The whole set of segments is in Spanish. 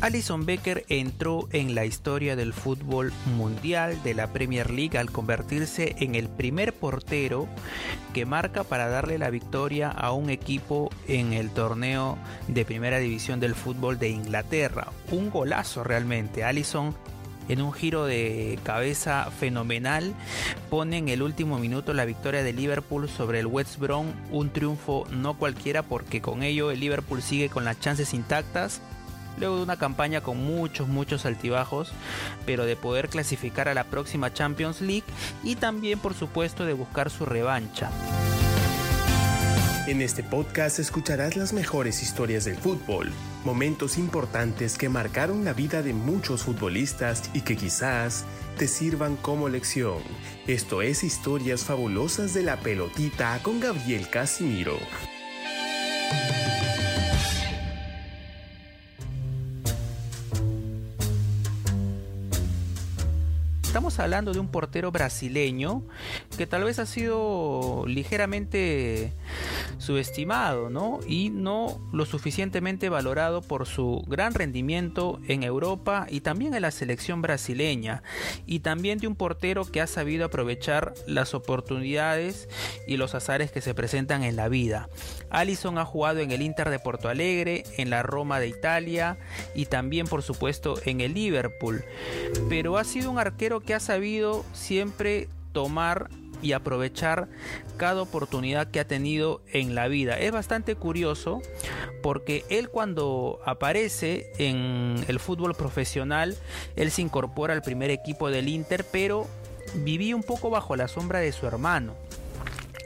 Alison Becker entró en la historia del fútbol mundial de la Premier League al convertirse en el primer portero que marca para darle la victoria a un equipo en el torneo de primera división del fútbol de Inglaterra. Un golazo realmente. Alison en un giro de cabeza fenomenal pone en el último minuto la victoria de Liverpool sobre el West Brom, un triunfo no cualquiera porque con ello el Liverpool sigue con las chances intactas luego de una campaña con muchos, muchos altibajos, pero de poder clasificar a la próxima Champions League y también por supuesto de buscar su revancha. En este podcast escucharás las mejores historias del fútbol, momentos importantes que marcaron la vida de muchos futbolistas y que quizás te sirvan como lección. Esto es Historias Fabulosas de la Pelotita con Gabriel Casimiro. Estamos hablando de un portero brasileño que tal vez ha sido ligeramente subestimado, ¿no? Y no lo suficientemente valorado por su gran rendimiento en Europa y también en la selección brasileña. Y también de un portero que ha sabido aprovechar las oportunidades y los azares que se presentan en la vida. Allison ha jugado en el Inter de Porto Alegre, en la Roma de Italia y también por supuesto en el Liverpool. Pero ha sido un arquero que ha sabido siempre tomar y aprovechar cada oportunidad que ha tenido en la vida. Es bastante curioso porque él cuando aparece en el fútbol profesional, él se incorpora al primer equipo del Inter, pero vivía un poco bajo la sombra de su hermano.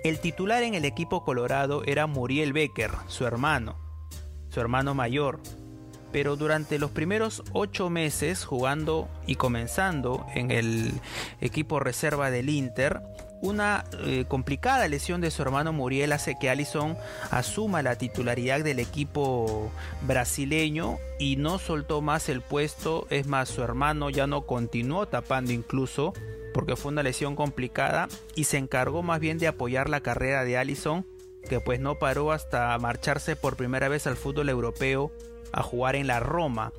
El titular en el equipo colorado era Muriel Becker, su hermano, su hermano mayor pero durante los primeros ocho meses jugando y comenzando en el equipo reserva del Inter, una eh, complicada lesión de su hermano Muriel hace que Allison asuma la titularidad del equipo brasileño y no soltó más el puesto, es más, su hermano ya no continuó tapando incluso porque fue una lesión complicada y se encargó más bien de apoyar la carrera de Allison que pues no paró hasta marcharse por primera vez al fútbol europeo a jugar en la Roma.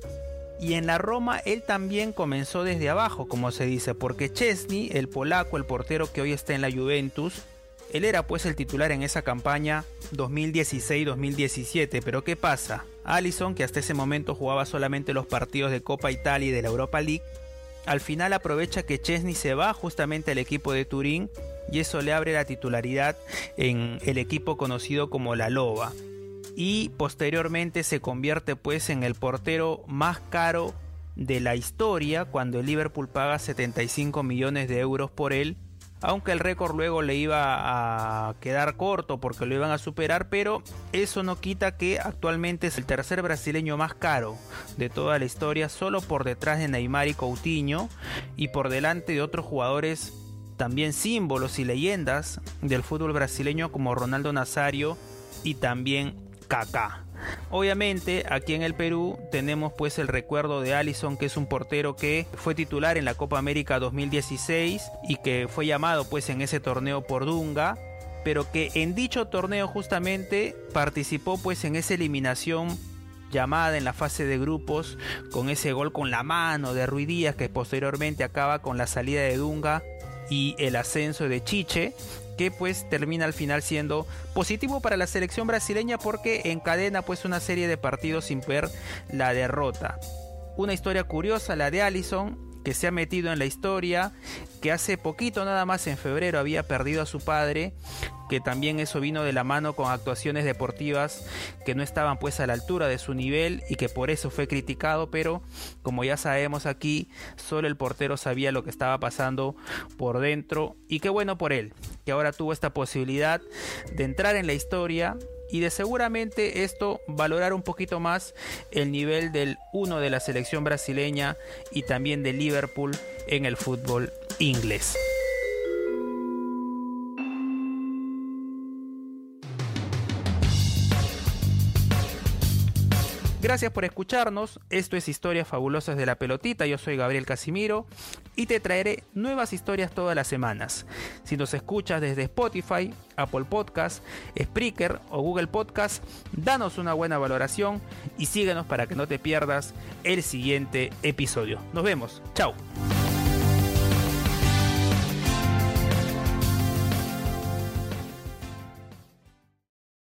Y en la Roma él también comenzó desde abajo, como se dice, porque Chesney, el polaco, el portero que hoy está en la Juventus, él era pues el titular en esa campaña 2016-2017, pero ¿qué pasa? Allison, que hasta ese momento jugaba solamente los partidos de Copa Italia y de la Europa League, al final aprovecha que Chesney se va justamente al equipo de Turín y eso le abre la titularidad en el equipo conocido como la Loba y posteriormente se convierte pues en el portero más caro de la historia cuando el Liverpool paga 75 millones de euros por él aunque el récord luego le iba a quedar corto porque lo iban a superar, pero eso no quita que actualmente es el tercer brasileño más caro de toda la historia, solo por detrás de Neymar y Coutinho y por delante de otros jugadores también símbolos y leyendas del fútbol brasileño como Ronaldo Nazario y también Kaká. Obviamente aquí en el Perú tenemos pues el recuerdo de Allison que es un portero que fue titular en la Copa América 2016 y que fue llamado pues en ese torneo por Dunga pero que en dicho torneo justamente participó pues en esa eliminación llamada en la fase de grupos con ese gol con la mano de Ruidías que posteriormente acaba con la salida de Dunga y el ascenso de Chiche que pues termina al final siendo positivo para la selección brasileña porque encadena pues una serie de partidos sin ver la derrota. Una historia curiosa la de Allison que se ha metido en la historia, que hace poquito nada más en febrero había perdido a su padre, que también eso vino de la mano con actuaciones deportivas que no estaban pues a la altura de su nivel y que por eso fue criticado, pero como ya sabemos aquí, solo el portero sabía lo que estaba pasando por dentro y qué bueno por él, que ahora tuvo esta posibilidad de entrar en la historia y de seguramente esto valorar un poquito más el nivel del uno de la selección brasileña y también de Liverpool en el fútbol inglés. Gracias por escucharnos. Esto es Historias Fabulosas de la Pelotita. Yo soy Gabriel Casimiro y te traeré nuevas historias todas las semanas. Si nos escuchas desde Spotify, Apple Podcast, Spreaker o Google Podcast, danos una buena valoración y síguenos para que no te pierdas el siguiente episodio. Nos vemos. Chao.